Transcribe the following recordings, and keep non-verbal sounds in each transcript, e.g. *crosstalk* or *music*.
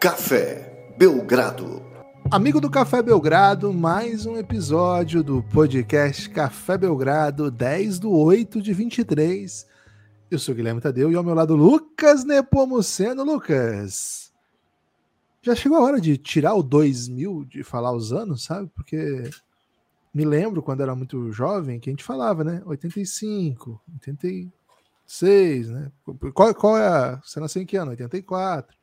Café Belgrado. Amigo do Café Belgrado, mais um episódio do podcast Café Belgrado, 10 do 8 de 23. Eu sou Guilherme Tadeu e ao meu lado Lucas Nepomuceno. Lucas, já chegou a hora de tirar o 2000 de falar os anos, sabe? Porque me lembro quando era muito jovem que a gente falava, né? 85, 86, né? Qual, qual é a. Você nasceu em que ano? 84.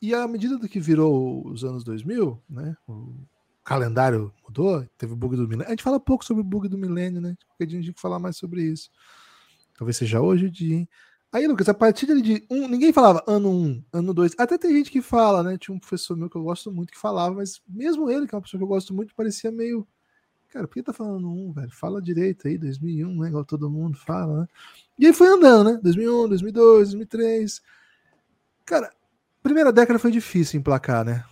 E à medida do que virou os anos 2000, né? O calendário mudou, teve o bug do milênio. A gente fala pouco sobre o bug do milênio, né? Porque a gente tem que falar mais sobre isso. Talvez seja hoje o dia, hein? Aí, Lucas, a partir de um, ninguém falava ano 1, um, ano 2. Até tem gente que fala, né? Tinha um professor meu que eu gosto muito que falava, mas mesmo ele, que é uma pessoa que eu gosto muito, parecia meio. Cara, por que tá falando um, velho? Fala direito aí, 2001, né? Igual todo mundo fala, né? E aí foi andando, né? 2001, 2002, 2003. Cara, Primeira década foi difícil emplacar, né?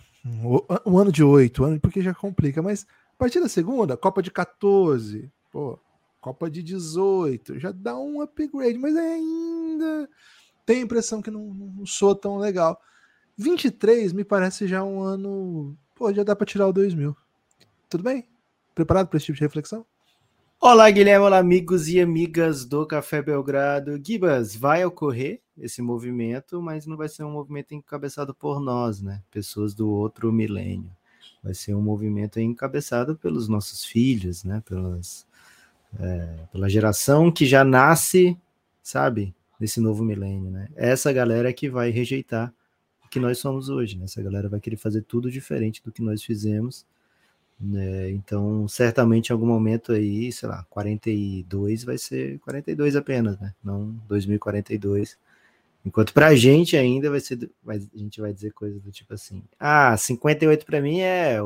Um, ano de oito, ano porque já complica, mas a partir da segunda, Copa de 14, pô, Copa de 18, já dá um upgrade, mas ainda tem a impressão que não, não sou tão legal. 23 me parece já um ano, pô, já dá para tirar o 2000. Tudo bem? Preparado para esse tipo de reflexão? Olá, Guilherme, olá, amigos e amigas do Café Belgrado. Gibas, vai ocorrer esse movimento, mas não vai ser um movimento encabeçado por nós, né? Pessoas do outro milênio. Vai ser um movimento encabeçado pelos nossos filhos, né? Pelas, é, pela geração que já nasce, sabe, nesse novo milênio, né? Essa galera que vai rejeitar o que nós somos hoje, né? Essa galera vai querer fazer tudo diferente do que nós fizemos né? Então, certamente em algum momento aí, sei lá, 42 vai ser 42 apenas, né? Não 2042. Enquanto pra gente ainda vai ser, vai, a gente vai dizer coisas do tipo assim: ah, 58 para mim é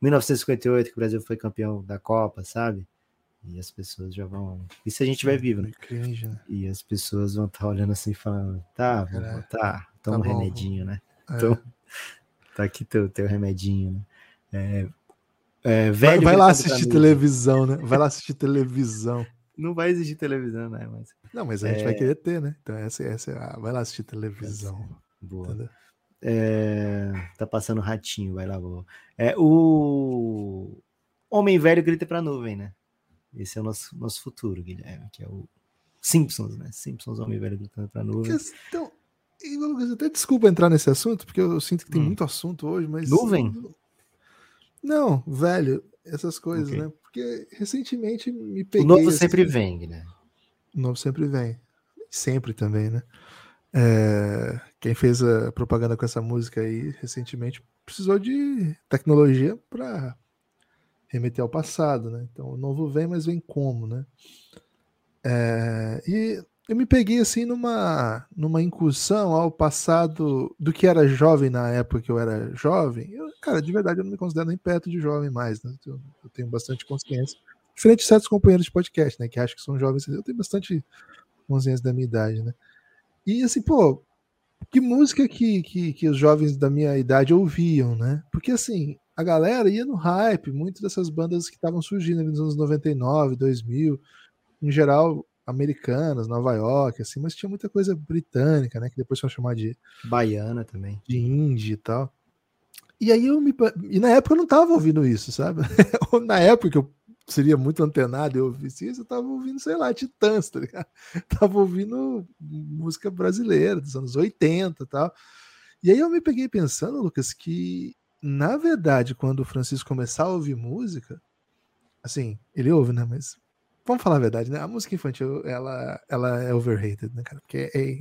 1958 que o Brasil foi campeão da Copa, sabe? E as pessoas já vão. Isso a gente vai vivo, né? né? E as pessoas vão estar tá olhando assim falando: tá, vou botar, toma tá um remedinho, né? É. Então, tá aqui teu, teu remedinho, né? É, é, velho vai, vai lá assistir televisão, né? Vai lá assistir televisão. Não vai existir televisão, né? Mas, não, mas a é... gente vai querer ter, né? Então essa, essa é a... vai lá assistir televisão. Boa. É... Tá passando ratinho, vai lá, boa. É, o Homem Velho grita pra nuvem, né? Esse é o nosso, nosso futuro, Guilherme, que é o Simpsons, né? Simpsons, Homem Velho gritando pra nuvem. Então, até desculpa entrar nesse assunto, porque eu sinto que tem hum. muito assunto hoje, mas. Nuvem? Não, velho, essas coisas, okay. né? Porque recentemente me peguei. O novo assim, sempre vem, né? O novo sempre vem. Sempre também, né? É, quem fez a propaganda com essa música aí recentemente precisou de tecnologia para remeter ao passado, né? Então o novo vem, mas vem como, né? É, e eu me peguei assim numa, numa incursão ao passado do que era jovem na época que eu era jovem. Eu, cara, de verdade, eu não me considero nem perto de jovem mais, né? Eu, eu tenho bastante consciência. Diferente de certos companheiros de podcast, né? Que acham que são jovens, eu tenho bastante consciência da minha idade, né? E assim, pô, que música que, que, que os jovens da minha idade ouviam, né? Porque assim, a galera ia no hype, muitas dessas bandas que estavam surgindo nos anos 99, 2000, em geral, americanas, Nova York, assim, mas tinha muita coisa britânica, né? Que depois foi chamar de. Baiana também. De indie e tal. E aí eu me. E na época eu não tava ouvindo isso, sabe? *laughs* na época que eu seria muito antenado e eu ouvisse isso, eu tava ouvindo, sei lá, Titãs, tá ligado? *laughs* Tava ouvindo música brasileira dos anos 80 e tal. E aí eu me peguei pensando, Lucas, que na verdade, quando o Francisco começar a ouvir música, assim, ele ouve, né? Mas vamos falar a verdade, né? A música infantil, ela, ela é overrated, né, cara? Porque é,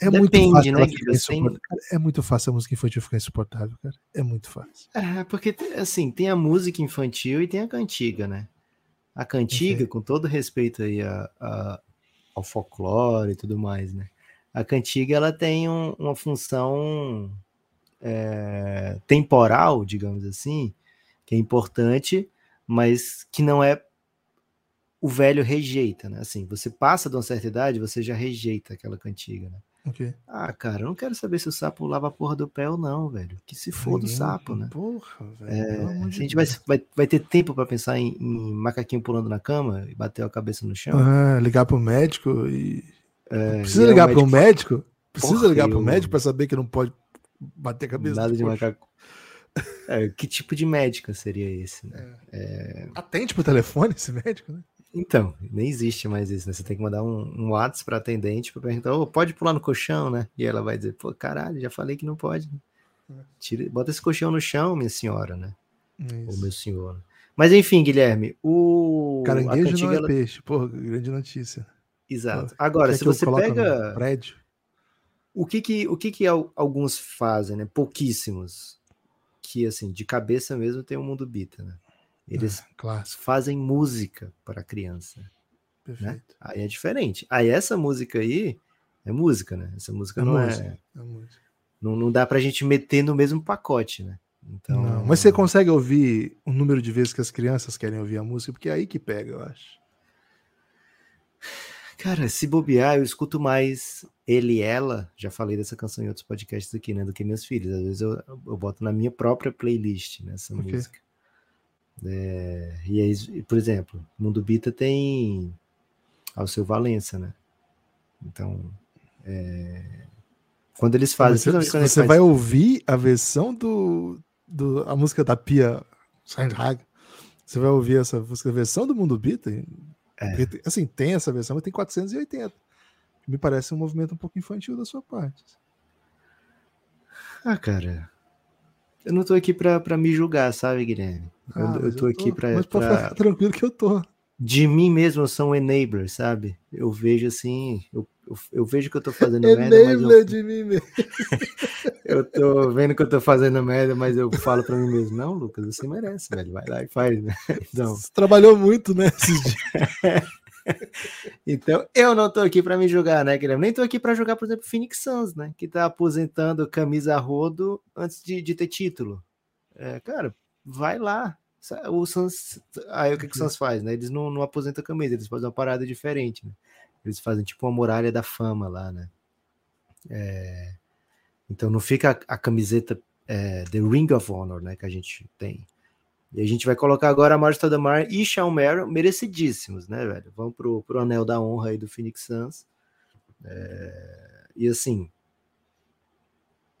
é, é muito fácil. Né, é muito fácil a música infantil ficar insuportável, cara. É muito fácil. É, porque, assim, tem a música infantil e tem a cantiga, né? A cantiga, com todo respeito aí a, a, ao folclore e tudo mais, né? A cantiga, ela tem um, uma função é, temporal, digamos assim, que é importante, mas que não é o velho rejeita, né? Assim, você passa de uma certa idade, você já rejeita aquela cantiga, né? Okay. Ah, cara, eu não quero saber se o sapo lava a porra do pé ou não, velho. Que se for do sapo, né? Porra, velho. É, a gente vai, vai, vai ter tempo para pensar em, em, macaquinho pulando na cama e bater a cabeça no chão. Ah, ligar pro médico e. É, Precisa ligar pro médico? Precisa Porra, ligar pro eu- médico pra saber que não pode bater a cabeça. Nada de coxo. macaco. É, que tipo de médico seria esse, né? Atende pro telefone esse médico, né? Então, nem existe mais isso, né? Você tem que mandar um, um WhatsApp pra atendente pra perguntar, ô, pode pular no colchão, né? E ela vai dizer, pô, caralho, já falei que não pode. Tira, bota esse colchão no chão, minha senhora, né? Ou Isso. meu senhor. né? Mas enfim, Guilherme, o. Caranguejo cantiga, não é ela- peixe. Porra, grande notícia. Exato. Pô, Agora, Quer se você pega. prédio. O que que, o que que al- alguns fazem, né? Pouquíssimos. Que, assim, de cabeça mesmo tem o mundo bita, né? Eles Ah, fazem música para a criança. perfeito. Aí é diferente. Aí essa música aí é música, né? Essa música É não música, é. é música. Não, não dá pra gente meter no mesmo pacote, né? Então. Não, mas você consegue ouvir o número de vezes que as crianças querem ouvir a música? Porque é aí que pega, eu acho. Cara, se bobear, eu escuto mais ele e ela. Já falei dessa canção em outros podcasts aqui, né? Do que meus filhos. Às vezes eu, eu boto na minha própria playlist nessa Ok. música. É, e aí, por exemplo, Mundo Bita tem Alceu Valença, né? Então, é, quando eles fazem. Você, quando vai ouvir a versão do, do a música da Pia Sandhag. Você vai ouvir essa música, a versão do Mundo Bita. É. Assim, tem essa versão, mas tem 480. Me parece um movimento um pouco infantil da sua parte. Ah, cara. Eu não tô aqui pra, pra me julgar, sabe, Guilherme? Eu, Ah, eu tô aqui pra. Mas pode pra- ficar *laughs* tranquilo que eu tô. De mim mesmo eu sou um enabler, sabe? Eu vejo assim. Eu, eu, eu vejo que eu tô fazendo merda, Enabler eu, de mim mesmo. *laughs* eu tô vendo que eu tô fazendo merda, mas eu falo pra mim mesmo: Não, Lucas, você merece, velho. Vai lá e faz, né? *laughs* Então, Você trabalhou muito, né? Esses dias. Então eu não tô aqui pra me julgar, né, Guilherme? Nem tô aqui pra jogar, por exemplo, Phoenix Suns, né? Que tá aposentando camisa rodo antes de, de ter título. É, cara, vai lá. O Suns, aí o que, que o Suns faz, né? Eles não, não aposentam camisa, eles fazem uma parada diferente, né? Eles fazem tipo uma muralha da fama lá, né? É, então não fica a, a camiseta é, The Ring of Honor, né? Que a gente tem. E a gente vai colocar agora a Marge Tadamar e Shawn Merrill, merecidíssimos, né, velho? Vamos pro, pro anel da honra aí do Phoenix Suns. É, e assim,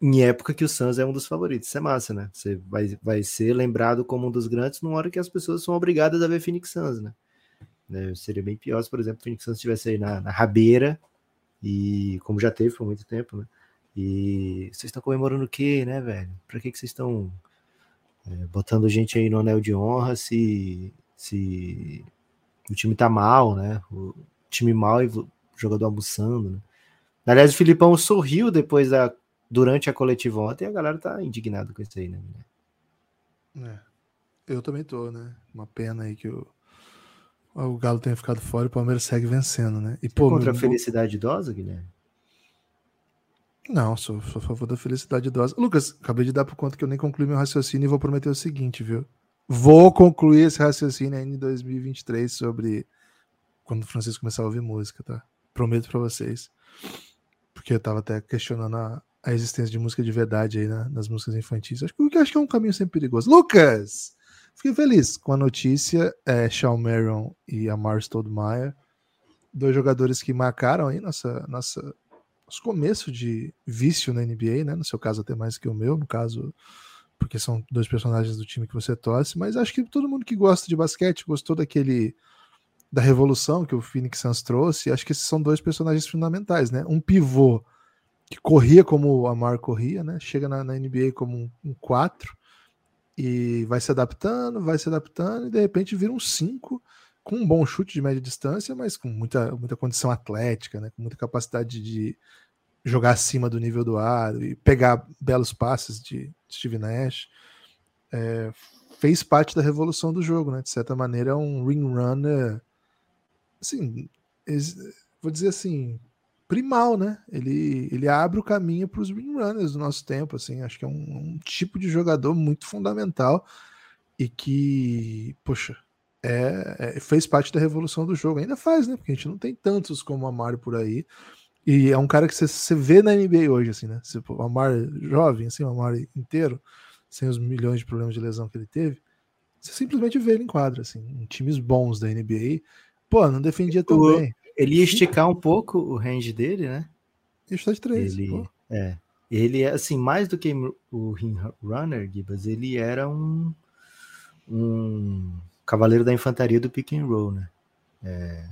em época que o Suns é um dos favoritos, isso é massa, né? Você vai, vai ser lembrado como um dos grandes numa hora que as pessoas são obrigadas a ver Phoenix Suns, né? Né, Seria bem pior se, por exemplo, o Phoenix Suns estivesse aí na, na rabeira, e como já teve por muito tempo, né? E vocês estão comemorando o quê, né, velho? Pra que, que vocês estão é, botando gente aí no anel de honra se, se o time tá mal, né? O time mal e o jogador almoçando, né? Aliás, o Filipão sorriu depois da durante a coletiva ontem e a galera tá indignada com isso aí, né? É. Eu também tô, né? Uma pena aí que o, o Galo tenha ficado fora e o Palmeiras segue vencendo, né? E, pô, Contra a meu- felicidade idosa, Guilherme? Não, sou, sou a favor da felicidade idosa. Lucas, acabei de dar por conta que eu nem concluí meu raciocínio e vou prometer o seguinte, viu? Vou concluir esse raciocínio ainda em 2023 sobre quando o Francisco começar a ouvir música, tá? Prometo pra vocês. Porque eu tava até questionando a, a existência de música de verdade aí na- nas músicas infantis. Acho que, acho que é um caminho sempre perigoso. Lucas! Fiquei feliz com a notícia. É, Shawn Marion e Amar Stoudemire, dois jogadores que marcaram aí nossa, nossa, nosso começo de vício na NBA, né? No seu caso, até mais que o meu, no caso, porque são dois personagens do time que você torce, mas acho que todo mundo que gosta de basquete gostou daquele da revolução que o Phoenix Suns trouxe. Acho que esses são dois personagens fundamentais, né? Um pivô que corria como o Amar corria, né? Chega na, na NBA como um, um 4 e vai se adaptando, vai se adaptando e de repente vira um 5 com um bom chute de média distância, mas com muita, muita condição atlética, né? Com muita capacidade de jogar acima do nível do ar e pegar belos passes de Steve Nash. É, fez parte da revolução do jogo, né? De certa maneira, é um ring runner, assim, vou dizer assim, primal, né? Ele, ele abre o caminho para os ring runners do nosso tempo, assim. Acho que é um, um tipo de jogador muito fundamental e que, poxa, é, é- fez parte da revolução do jogo. Ainda faz, né? Porque a gente não tem tantos como o Amaro por aí. E é um cara que você, você vê na NBA hoje, assim, né? Você, o Amar jovem, assim, o Amar inteiro, sem os milhões de problemas de lesão que ele teve, você simplesmente vê ele em quadra, assim, em times bons da NBA. Pô, não defendia tão O- bem. Ele ia esticar um pouco o range dele, né? Está de três. Ele, pô. é, ele é assim, mais do que o Runner, Gibas, ele era um, um cavaleiro da infantaria do pick and roll, né? É,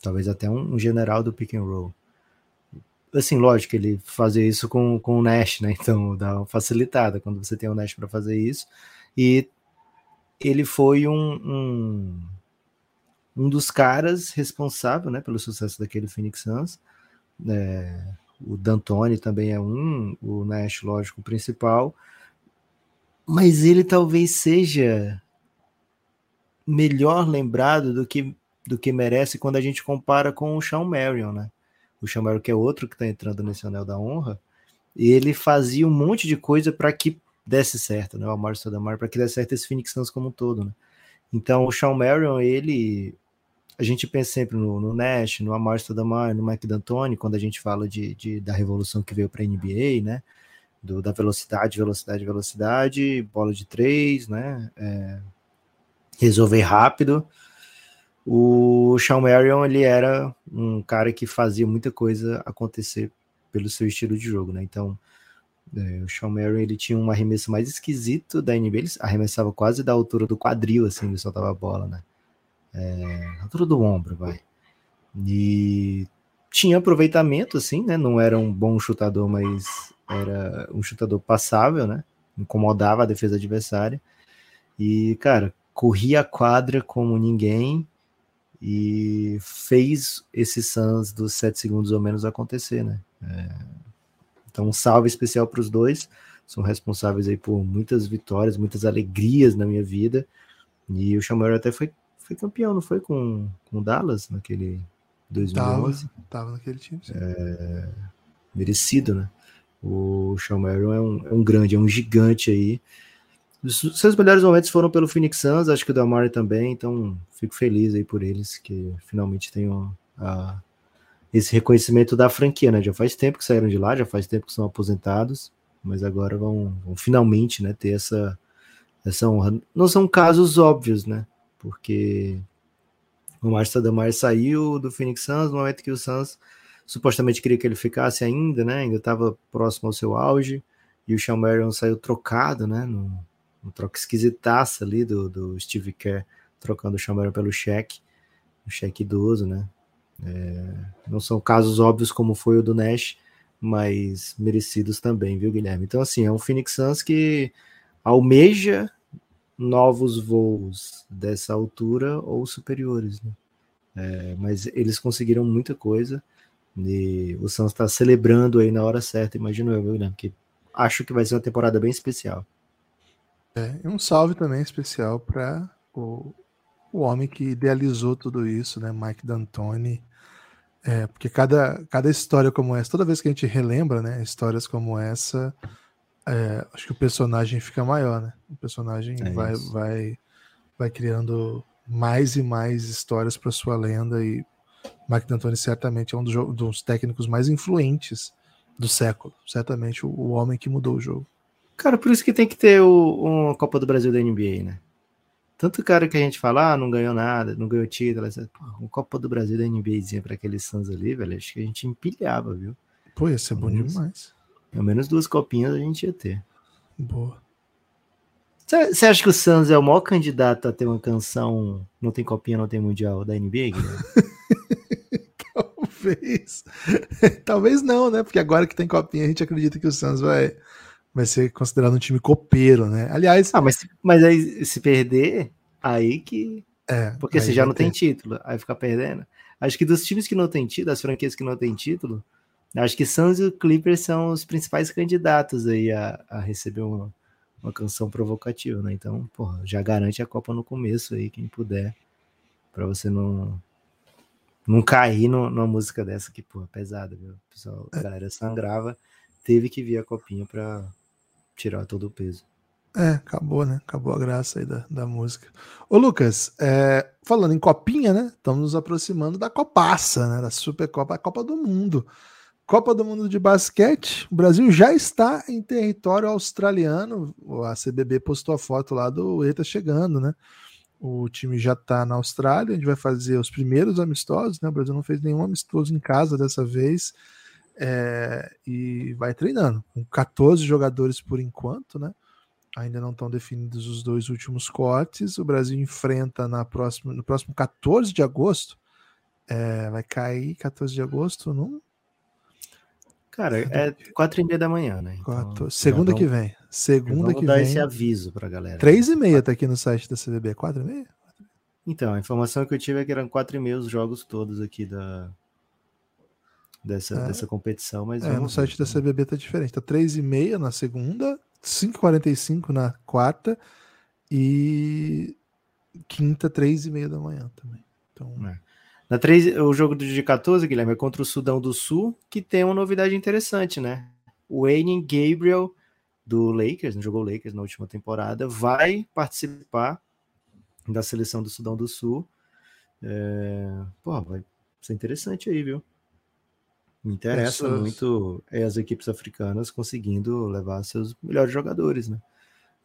talvez até um, um, general do pick and roll. Assim, lógico, ele fazia isso com, com o Nash, né? Então dá uma facilitada quando você tem o Nash para fazer isso. E ele foi um, um, um, dos caras responsável né, pelo sucesso daquele Phoenix Suns. É, o D'Antoni também é um, o Nash, lógico, principal, mas ele talvez seja melhor lembrado do que, do que merece quando a gente compara com o Sean Marion, né? O Sean Marion, que é outro que está entrando nesse anel da honra, ele fazia um monte de coisa para que desse certo, né? O Amar Sodamar, para que desse certo esse Phoenix Suns como um todo, né? Então, o Sean Marion, ele a gente pensa sempre no, no Nash, no Amar Stoudemire, no Mike D'Antoni, quando a gente fala de, de da revolução que veio para a NBA, né? Do, da velocidade, velocidade, velocidade, bola de três, né? É, resolver rápido. O Sean Marion, ele era um cara que fazia muita coisa acontecer pelo seu estilo de jogo, né? Então, é, o Sean Marion, ele tinha um arremesso mais esquisito da NBA, ele arremessava quase da altura do quadril, assim, ele soltava a bola, né? é, altura do ombro, vai. E tinha aproveitamento, assim, né? Não era um bom chutador, mas era um chutador passável, né? Incomodava a defesa adversária. E, cara, corria a quadra como ninguém e fez esse Suns dos sete segundos ou menos acontecer, né? É, então, um salve especial para os dois. São responsáveis aí por muitas vitórias, muitas alegrias na minha vida. E o Chamorro até foi foi campeão, não foi com, com o Dallas naquele 2011? Tava, tava naquele time. É, merecido, né? O Marion é um, é um grande, é um gigante aí. Os seus melhores momentos foram pelo Phoenix Suns, acho que o Damari também, então fico feliz aí por eles que finalmente tenham a, esse reconhecimento da franquia, né? Já faz tempo que saíram de lá, já faz tempo que são aposentados, mas agora vão, vão finalmente, né, ter essa, essa honra. Não são casos óbvios, né? porque o Márcio Sadamar saiu do Phoenix Suns no momento que o Suns supostamente queria que ele ficasse ainda, né? Ainda estava próximo ao seu auge. E o Sean Marion saiu trocado, né? No, no troca esquisitaça ali do, do Steve Kerr, trocando o Marion pelo cheque, o cheque idoso, né? É, não são casos óbvios como foi o do Nash, mas merecidos também, viu, Guilherme? Então, assim, é um Phoenix Suns que almeja novos voos dessa altura ou superiores, né? É, mas eles conseguiram muita coisa e o Santos está celebrando aí na hora certa, imagino eu, Guilherme, que acho que vai ser uma temporada bem especial. É, um salve também especial para o, o homem que idealizou tudo isso, né, Mike D'Antoni, é, porque cada, cada história como essa, toda vez que a gente relembra, né, histórias como essa, é, acho que o personagem fica maior, né? O personagem é vai, vai, vai criando mais e mais histórias para sua lenda e Mike D'Antoni certamente é um dos, dos, técnicos mais influentes do século, certamente o, o, homem que mudou o jogo. Cara, por isso que tem que ter o, uma Copa do Brasil da NBA, né? Tanto cara que a gente fala, ah, não ganhou nada, não ganhou título, uma Copa do Brasil da NBAzinha para aqueles Suns ali, velho, acho que a gente empilhava, viu? Pô, ia ser bom demais. Pelo menos duas copinhas a gente ia ter. Boa. Você acha que o Suns é o maior candidato a ter uma canção Não tem copinha, não tem mundial da NBA? *laughs* Talvez. *laughs* Talvez não, né? Porque agora que tem copinha, a gente acredita que o Suns vai, vai ser considerado um time copeiro, né? Aliás. Ah, mas, mas aí se perder, aí que. É, Porque você já não tem título, aí fica perdendo. Acho que dos times que não tem título, das franquias que não tem título, Acho que Suns e o Clippers são os principais candidatos aí a, a receber uma, uma canção provocativa, né? Então, porra, já garante a Copa no começo aí, quem puder, para você não não cair no, numa música dessa que, porra, pesada, viu? O pessoal, a galera sangrava, teve que vir a copinha para tirar todo o peso. É, acabou, né? Acabou a graça aí da, da música. Ô, Lucas, é, falando em copinha, né? Estamos nos aproximando da Copaça, né? Da Supercopa, a Copa do Mundo. Copa do Mundo de Basquete, o Brasil já está em território australiano. A CBB postou a foto lá do Eita chegando, né? O time já está na Austrália, a gente vai fazer os primeiros amistosos, né? O Brasil não fez nenhum amistoso em casa dessa vez. É, e vai treinando, com 14 jogadores por enquanto, né? Ainda não estão definidos os dois últimos cortes. O Brasil enfrenta na próxima, no próximo 14 de agosto. É, vai cair 14 de agosto no. Cara, é quatro e meia da manhã, né? Então, segunda que vem. Segunda que dar vem. esse aviso pra galera. Três e meia tá aqui no site da CBB. Quatro e meia? Então, a informação que eu tive é que eram quatro e meia os jogos todos aqui da, dessa, é. dessa competição, mas é, no site da CBB tá diferente. Tá 3 e meia na segunda, 5h45 na quarta e quinta, 3 e meia da manhã também. Então... É. Na 3, o jogo de 14, Guilherme, é contra o Sudão do Sul, que tem uma novidade interessante, né? O Wayne Gabriel do Lakers, não jogou Lakers na última temporada, vai participar da seleção do Sudão do Sul. É... Pô, vai ser interessante aí, viu? Me interessa Essas... muito é, as equipes africanas conseguindo levar seus melhores jogadores, né?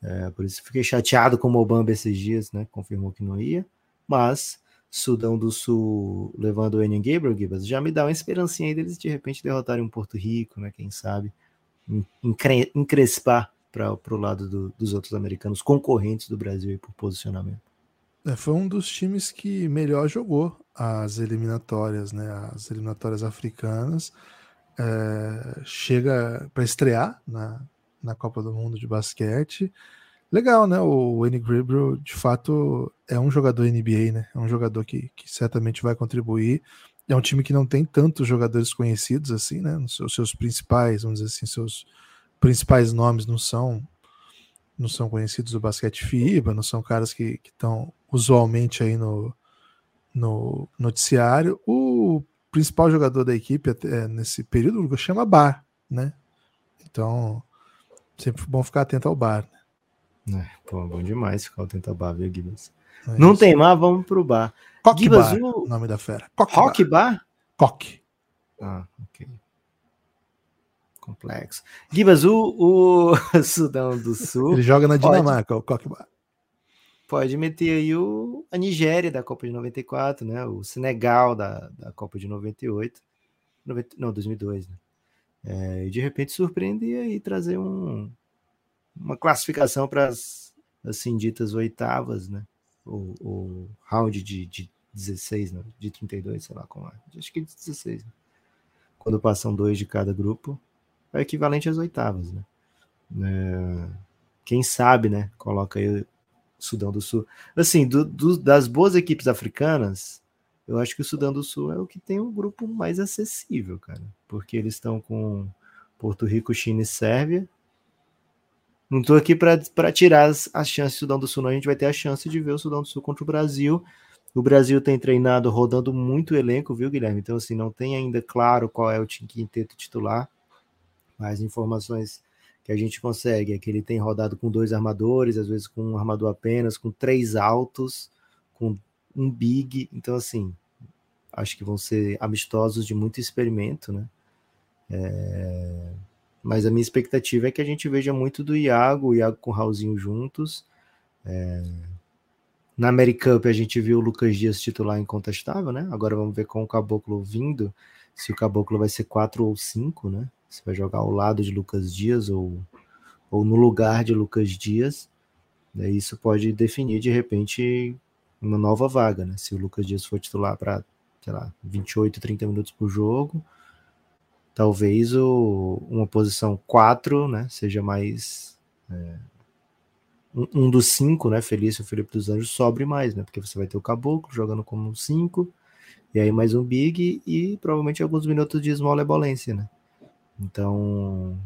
É, por isso fiquei chateado com o Mobamba esses dias, né? Confirmou que não ia, mas Sudão do Sul levando o Enem Gabriel Gibbs já me dá uma esperancinha aí deles de repente derrotarem um Porto Rico, né? Quem sabe encre encrespar para o lado do, dos outros americanos concorrentes do Brasil aí por posicionamento. É, foi um dos times que melhor jogou as eliminatórias, né? As eliminatórias africanas. É, chega para estrear na, na Copa do Mundo de basquete. Legal, né? O Wayne Gabriel, de fato, é um jogador NBA, né? É um jogador que, que certamente vai contribuir. É um time que não tem tantos jogadores conhecidos assim, né? Os seus principais, vamos dizer assim, seus principais nomes não são não são conhecidos do basquete FIBA, não são caras que estão usualmente aí no, no noticiário. O principal jogador da equipe até nesse período chama Bar, né? Então, sempre bom ficar atento ao Bar. Né? É, pô, bom demais ficar atento ao Bar, viu, Gibbs? É Não tem mais, vamos pro Bar. Coque Bar, o nome da fera. Coque Rock Bar? bar? Coque. Ah, ok. Complexo. Gibas, o, o *laughs* Sudão do Sul. Ele joga na Dinamarca, o Coque Bar pode meter aí o, a Nigéria da Copa de 94, né? O Senegal da, da Copa de 98. 90, não, 2002, né? É, e de repente surpreender aí trazer um, uma classificação para as assim ditas oitavas, né? O, o round de, de 16, né? de 32, sei lá como é. Acho que de 16. Né? Quando passam dois de cada grupo, é equivalente às oitavas, né? É, quem sabe, né? Coloca aí Sudão do Sul. Assim, do, do, das boas equipes africanas, eu acho que o Sudão do Sul é o que tem um grupo mais acessível, cara. Porque eles estão com Porto Rico, China e Sérvia. Não estou aqui para tirar as, as chances do Sudão do Sul, não. A gente vai ter a chance de ver o Sudão do Sul contra o Brasil. O Brasil tem treinado rodando muito elenco, viu, Guilherme? Então, assim, não tem ainda claro qual é o quinteto titular. Mas informações que a gente consegue é que ele tem rodado com dois armadores, às vezes com um armador apenas, com três altos, com um big. Então, assim, acho que vão ser amistosos de muito experimento, né? É... Mas a minha expectativa é que a gente veja muito do Iago, o Iago com o Raulzinho juntos. É... Na Americup a gente viu o Lucas Dias titular incontestável, né? Agora vamos ver com o Caboclo vindo, se o Caboclo vai ser quatro ou cinco, né? Você vai jogar ao lado de Lucas Dias ou, ou no lugar de Lucas Dias. Né? Isso pode definir, de repente, uma nova vaga. Né? Se o Lucas Dias for titular para, sei lá, 28, 30 minutos por jogo, talvez o, uma posição 4 né, seja mais. É, um, um, dos cinco, né? Felício Felipe dos Anjos sobre mais, né? Porque você vai ter o Caboclo jogando como 5, e aí mais um Big e provavelmente alguns minutos de small ebolência, né? Então,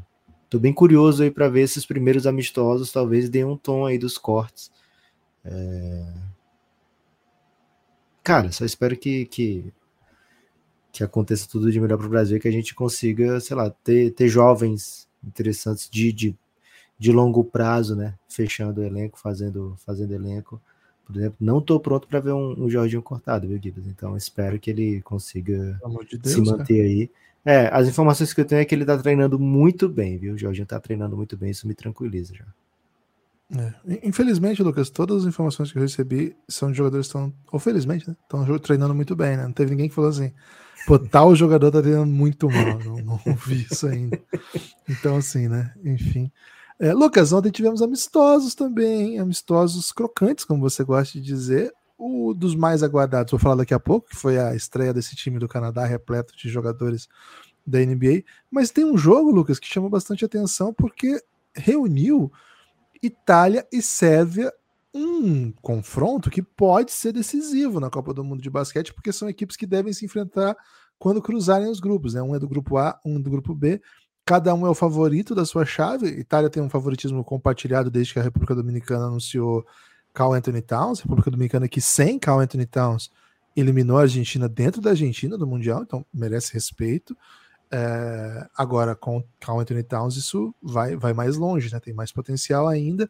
tô bem curioso aí para ver esses primeiros amistosos, talvez dê um tom aí dos cortes. É... Cara, só espero que, que, que aconteça tudo de melhor para o Brasil, que a gente consiga, sei lá, ter, ter jovens interessantes de, de, de longo prazo, né? Fechando o elenco, fazendo, fazendo elenco. Por exemplo, não estou pronto para ver um, um Jorginho cortado, viu, Gibbs? Então espero que ele consiga de Deus, se manter cara. aí. É, as informações que eu tenho é que ele tá treinando muito bem, viu? O Jorginho tá treinando muito bem, isso me tranquiliza já. É. Infelizmente, Lucas, todas as informações que eu recebi são de jogadores que estão, ou felizmente, né? Estão treinando muito bem, né? Não teve ninguém que falou assim: Pô, tal jogador tá treinando muito mal, não, não *laughs* vi isso ainda. Então, assim, né? Enfim. É, Lucas, ontem tivemos amistosos também, amistosos crocantes, como você gosta de dizer. O dos mais aguardados, vou falar daqui a pouco, que foi a estreia desse time do Canadá, repleto de jogadores da NBA. Mas tem um jogo, Lucas, que chama bastante atenção porque reuniu Itália e Sérvia um confronto que pode ser decisivo na Copa do Mundo de basquete, porque são equipes que devem se enfrentar quando cruzarem os grupos. Né? Um é do grupo A, um do grupo B. Cada um é o favorito da sua chave. Itália tem um favoritismo compartilhado desde que a República Dominicana anunciou Carl Anthony Towns. República Dominicana que sem Carl Anthony Towns eliminou a Argentina dentro da Argentina do Mundial, então merece respeito. É, agora, com Carl Anthony Towns, isso vai, vai mais longe, né? tem mais potencial ainda.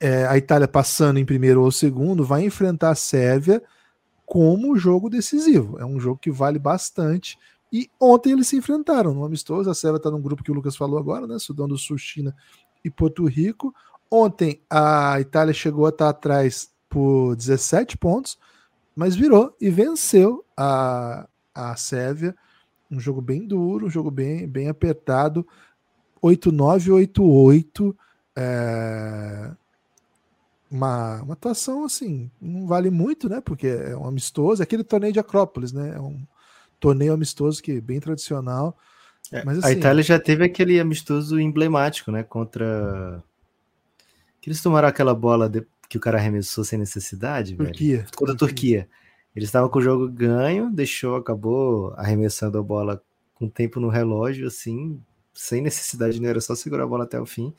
É, a Itália passando em primeiro ou segundo vai enfrentar a Sérvia como jogo decisivo. É um jogo que vale bastante. E ontem eles se enfrentaram no amistoso. A Sérvia está no grupo que o Lucas falou agora, né? Sudão do Sul, China e Porto Rico. Ontem a Itália chegou a estar atrás por 17 pontos, mas virou e venceu a, a Sérvia um jogo bem duro, um jogo bem, bem apertado. 8-9, 8-8. É... Uma, uma atuação assim, não vale muito, né? Porque é um amistoso, é aquele torneio de Acrópolis, né? É um torneio amistoso que é bem tradicional. É, mas, assim, a Itália já teve aquele amistoso emblemático, né? Contra. Que eles tomaram aquela bola de... que o cara arremessou sem necessidade, Turquia. velho. Contra a Turquia. Eles estavam com o jogo ganho, deixou, acabou arremessando a bola com tempo no relógio, assim, sem necessidade, não era só segurar a bola até o fim.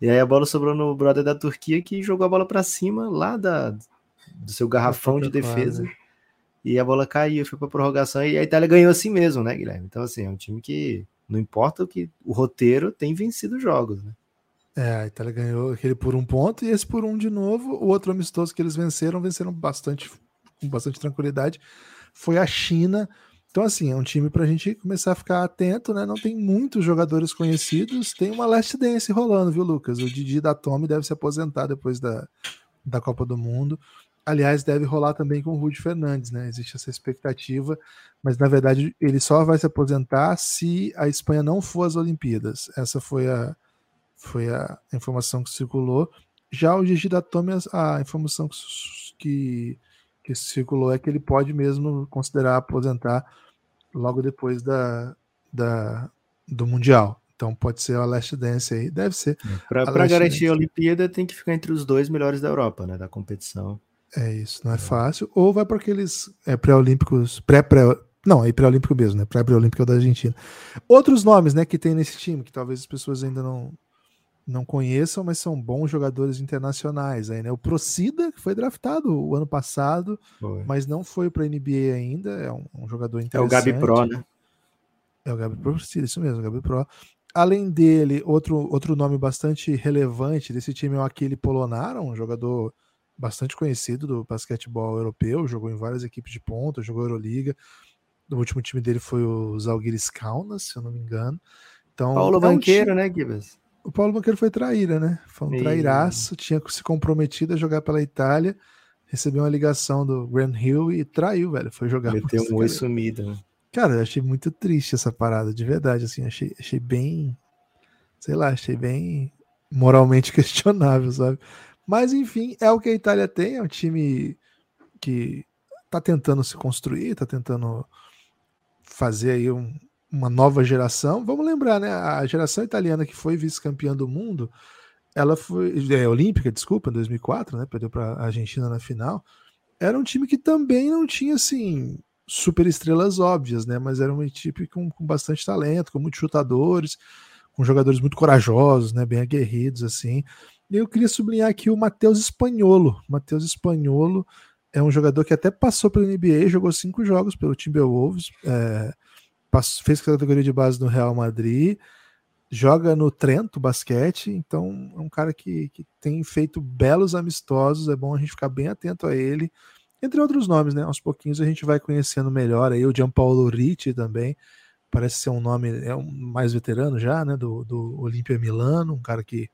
E aí a bola sobrou no brother da Turquia que jogou a bola para cima lá da, do seu garrafão de defesa. E a bola caiu, foi para prorrogação e a Itália ganhou assim mesmo, né, Guilherme? Então assim, é um time que não importa o que o roteiro tem vencido jogos, né? É, a Itália ganhou aquele por um ponto e esse por um de novo. O outro amistoso que eles venceram, venceram bastante com bastante tranquilidade, foi a China. Então, assim, é um time para a gente começar a ficar atento, né? Não tem muitos jogadores conhecidos, tem uma Last Dance rolando, viu, Lucas? O Didi da Tommy deve se aposentar depois da, da Copa do Mundo. Aliás, deve rolar também com o Rudy Fernandes, né? Existe essa expectativa, mas na verdade ele só vai se aposentar se a Espanha não for às Olimpíadas. Essa foi a, foi a informação que circulou. Já o Gigi da Tommy, a informação que, que circulou é que ele pode mesmo considerar aposentar logo depois da, da do Mundial. Então pode ser a Last Dance aí, deve ser. É, Para garantir a Olimpíada tem que ficar entre os dois melhores da Europa, né, da competição. É isso, não é, é. fácil. Ou vai para aqueles é, pré-olímpicos, pré-pré, não, é pré-olímpico mesmo, né? Pré-pré-olímpico é da Argentina. Outros nomes, né, que tem nesse time que talvez as pessoas ainda não não conheçam, mas são bons jogadores internacionais aí, né? O Procida, que foi draftado o ano passado, foi. mas não foi para a NBA ainda, é um, um, jogador interessante. É o Gabi Pro, né? É o Gabi Pro, isso mesmo, o Gabi Pro. Além dele, outro, outro nome bastante relevante desse time é o Aquile Polonara, um jogador bastante conhecido do basquetebol europeu, jogou em várias equipes de ponta, jogou Euroliga. O último time dele foi o Zalgiris Kaunas, se eu não me engano. Então, Paulo é Banqueiro, time... né, Gibbs? O Paulo Banqueiro foi traíra, né? Foi um e... trairaço, tinha se comprometido a jogar pela Itália, recebeu uma ligação do Grand Hill e traiu, velho. Foi jogar. Meteu um oi sumido, né? Cara, eu achei muito triste essa parada, de verdade, assim, achei, achei bem, sei lá, achei bem moralmente *laughs* questionável, sabe? Mas enfim, é o que a Itália tem, é um time que tá tentando se construir, tá tentando fazer aí um, uma nova geração. Vamos lembrar, né? A geração italiana que foi vice-campeã do mundo, ela foi é, olímpica, desculpa, em 2004, né? Perdeu para a Argentina na final. Era um time que também não tinha assim super estrelas óbvias, né? Mas era uma equipe com, com bastante talento, com muitos chutadores, com jogadores muito corajosos, né? Bem aguerridos assim. E eu queria sublinhar aqui o Matheus Espanholo. Matheus Espanholo é um jogador que até passou pela NBA, jogou cinco jogos pelo Timberwolves. É, fez categoria de base no Real Madrid, joga no Trento basquete, então é um cara que, que tem feito belos amistosos, é bom a gente ficar bem atento a ele, entre outros nomes, né? Aos pouquinhos a gente vai conhecendo melhor aí o Gianpaolo Ricci também, parece ser um nome é um mais veterano já, né? Do, do Olimpia Milano, um cara que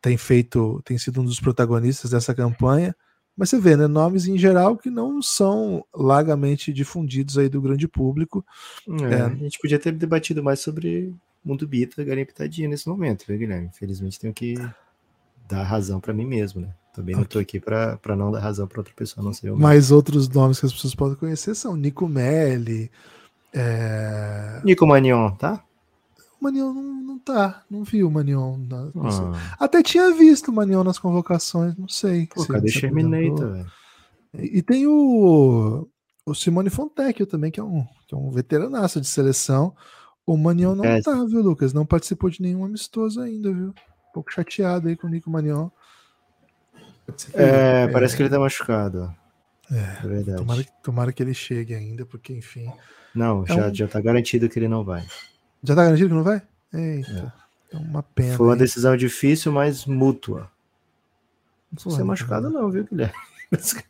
tem feito, tem sido um dos protagonistas dessa campanha, Mas você vê, né, nomes em geral que não são largamente difundidos aí do grande público. É, é. A gente podia ter debatido mais sobre Mundo Bita, Galinha Pitadinha nesse momento, viu, Guilherme? Infelizmente tenho que dar razão para mim mesmo, né? Também não estou aqui para não dar razão para outra pessoa, não sei eu. Mas outros nomes que as pessoas podem conhecer são Nico Melli. É... Nico Manion, tá? O Manion não, não tá, não vi o Manion. Na, ah. Até tinha visto o Manion nas convocações, não sei. Pô, se cadê Terminator, velho? E tem o, o Simone Fontecchio também, que é um, que é um veteranaço de seleção. O Manion não é. tá, viu, Lucas? Não participou de nenhum amistoso ainda, viu? Um pouco chateado aí com o Nico Manion. É, é, parece que ele tá machucado. É, é verdade. Tomara, tomara, que ele chegue ainda, porque enfim. Não, é já, um... já tá garantido que ele não vai. Já tá garantido que não vai? Eita. É, é uma pena. Foi uma aí. decisão difícil, mas mútua. Não precisa ser machucado, não, viu, Guilherme? *laughs*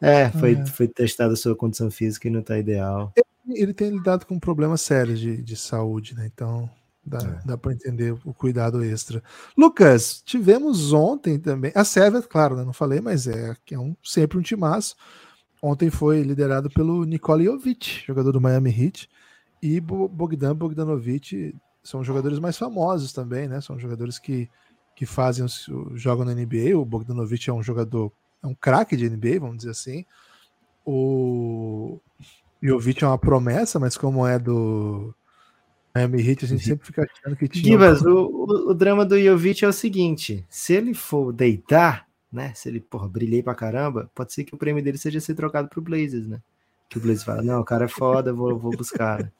É, foi, é. foi testada a sua condição física e não tá ideal. Ele, ele tem lidado com problemas sérios de, de saúde, né? Então, Dá, é. dá para entender o cuidado extra. Lucas, tivemos ontem também. A Sérvia, claro, né, não falei, mas é que é um, sempre um timaço. Ontem foi liderado pelo Nikola Jovic, jogador do Miami Heat, e Bogdan Bogdanovic são jogadores mais famosos também, né? São jogadores que, que fazem jogam na NBA. O Bogdanovic é um jogador, é um craque de NBA, vamos dizer assim. O Jovic é uma promessa, mas como é do Miami Heat, a gente sempre fica achando que tinha. Gibas, o, o, o, drama do Jovic é o seguinte: se ele for deitar, né? Se ele, porra, brilhei pra caramba, pode ser que o prêmio dele seja ser trocado pro Blazers, né? Que o Blazers fala, não, o cara é foda, vou, vou buscar.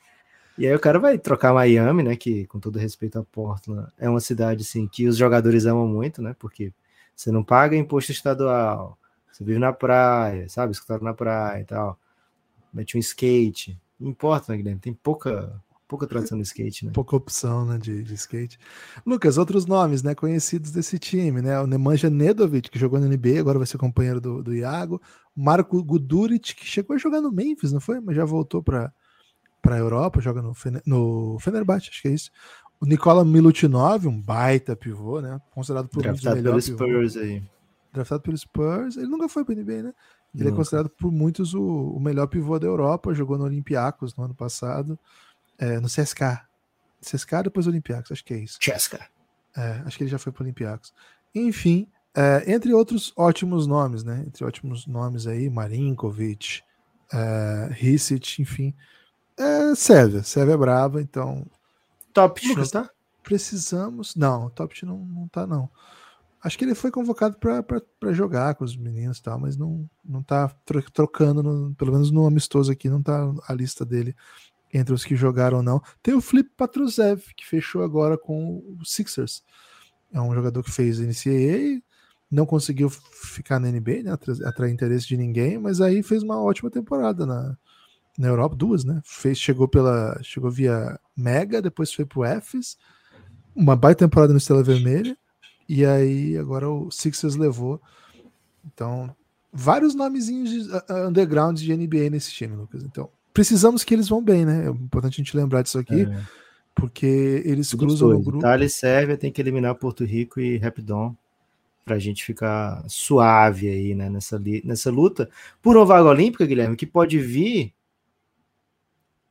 E aí o cara vai trocar Miami, né? Que, com todo respeito a Portland, é uma cidade assim que os jogadores amam muito, né? Porque você não paga imposto estadual, você vive na praia, sabe? Escutado na praia e tal. Mete um skate. Não importa, né, Guilherme? Tem pouca pouca tradição no skate, né? Pouca opção, né, de, de, skate. Lucas, outros nomes, né, conhecidos desse time, né? O Nemanja Nedovic, que jogou na NBA, agora vai ser companheiro do, do Iago. Marco Guduric, que chegou a jogar no Memphis, não foi? Mas já voltou para para a Europa, joga no, Fener, no Fenerbahçe, acho que é isso. O Nicola Milutinov, um baita pivô, né? Considerado por Draftado muitos o melhor pelo Spurs aí. Draftado pelo Spurs. Ele nunca foi para NBA, né? Ele é considerado por muitos o, o melhor pivô da Europa, jogou no Olympiacos no ano passado é, no CSK. CSK depois Olympiacos, acho que é isso. CSK. É, acho que ele já foi para Olympiacos. Enfim, é, entre outros ótimos nomes, né? Entre ótimos nomes aí, Marinkovic, é, enfim. É, Sérvia, Sérvia é brava, então. Top não tá? Precisamos. Não, Top não, não tá, não. Acho que ele foi convocado para jogar com os meninos e tal, mas não, não tá trocando, no, pelo menos no amistoso aqui, não tá a lista dele entre os que jogaram ou não. Tem o Flip Patruzev, que fechou agora com o Sixers. É um jogador que fez NCAA, não conseguiu ficar na NBA, né, atrair interesse de ninguém, mas aí fez uma ótima temporada na, na Europa, duas, né? Fez, chegou pela, chegou via Mega, depois foi pro Fs, uma baita temporada no Estrela Vermelha, e aí agora o Sixers levou. Então, vários nomezinhos de, uh, underground de NBA nesse time, Lucas. Então, precisamos que eles vão bem, né? É importante a gente lembrar disso aqui, é. porque eles Tudo cruzam o grupo. Itália e Sérvia tem que eliminar Porto Rico e Rapidon para a gente ficar suave aí, né? Nessa, nessa luta por uma vaga olímpica, Guilherme, que pode vir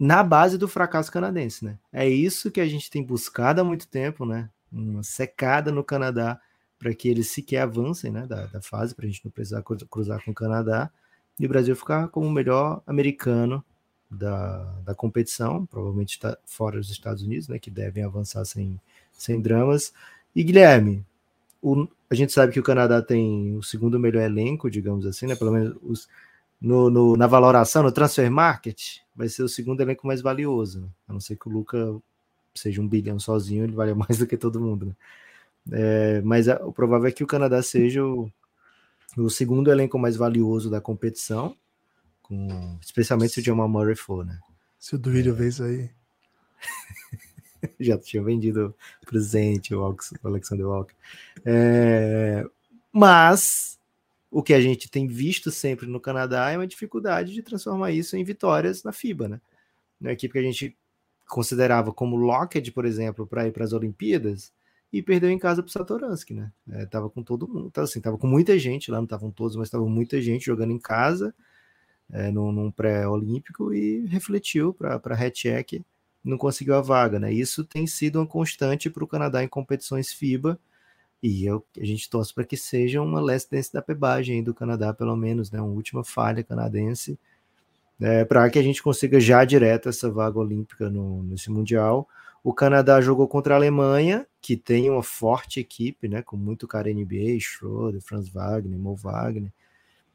na base do fracasso canadense, né? É isso que a gente tem buscado há muito tempo, né? Uma secada no Canadá para que eles sequer avancem, né? Da, da fase, para a gente não precisar cruzar com o Canadá e o Brasil ficar como o melhor americano da, da competição, provavelmente está fora dos Estados Unidos, né, que devem avançar sem, sem dramas. E Guilherme, o, a gente sabe que o Canadá tem o segundo melhor elenco, digamos assim, né, pelo menos os, no, no, na valoração, no transfer market, vai ser o segundo elenco mais valioso, né? a não ser que o Luca seja um bilhão sozinho, ele vale *laughs* mais do que todo mundo. Né? É, mas a, o provável é que o Canadá seja o, o segundo elenco mais valioso da competição com, especialmente se o Jamal Murray for, né? Se o Duílio é. isso aí. *laughs* Já tinha vendido presente o Alexander Walker. É, mas o que a gente tem visto sempre no Canadá é uma dificuldade de transformar isso em vitórias na FIBA, né? Na equipe que a gente considerava como Locked, por exemplo, para ir para as Olimpíadas, e perdeu em casa para o Satoransky, né? É, tava com todo mundo, tava, assim, tava com muita gente lá, não estavam todos, mas tava muita gente jogando em casa, é, num, num pré-olímpico e refletiu para a check não conseguiu a vaga, né? Isso tem sido uma constante para o Canadá em competições FIBA e eu, a gente torce para que seja uma last dance da pebagem do Canadá, pelo menos, né? Uma última falha canadense é, para que a gente consiga já direto essa vaga olímpica no, nesse Mundial. O Canadá jogou contra a Alemanha, que tem uma forte equipe, né, com muito cara NBA, Schroeder, Franz Wagner, Mo Wagner,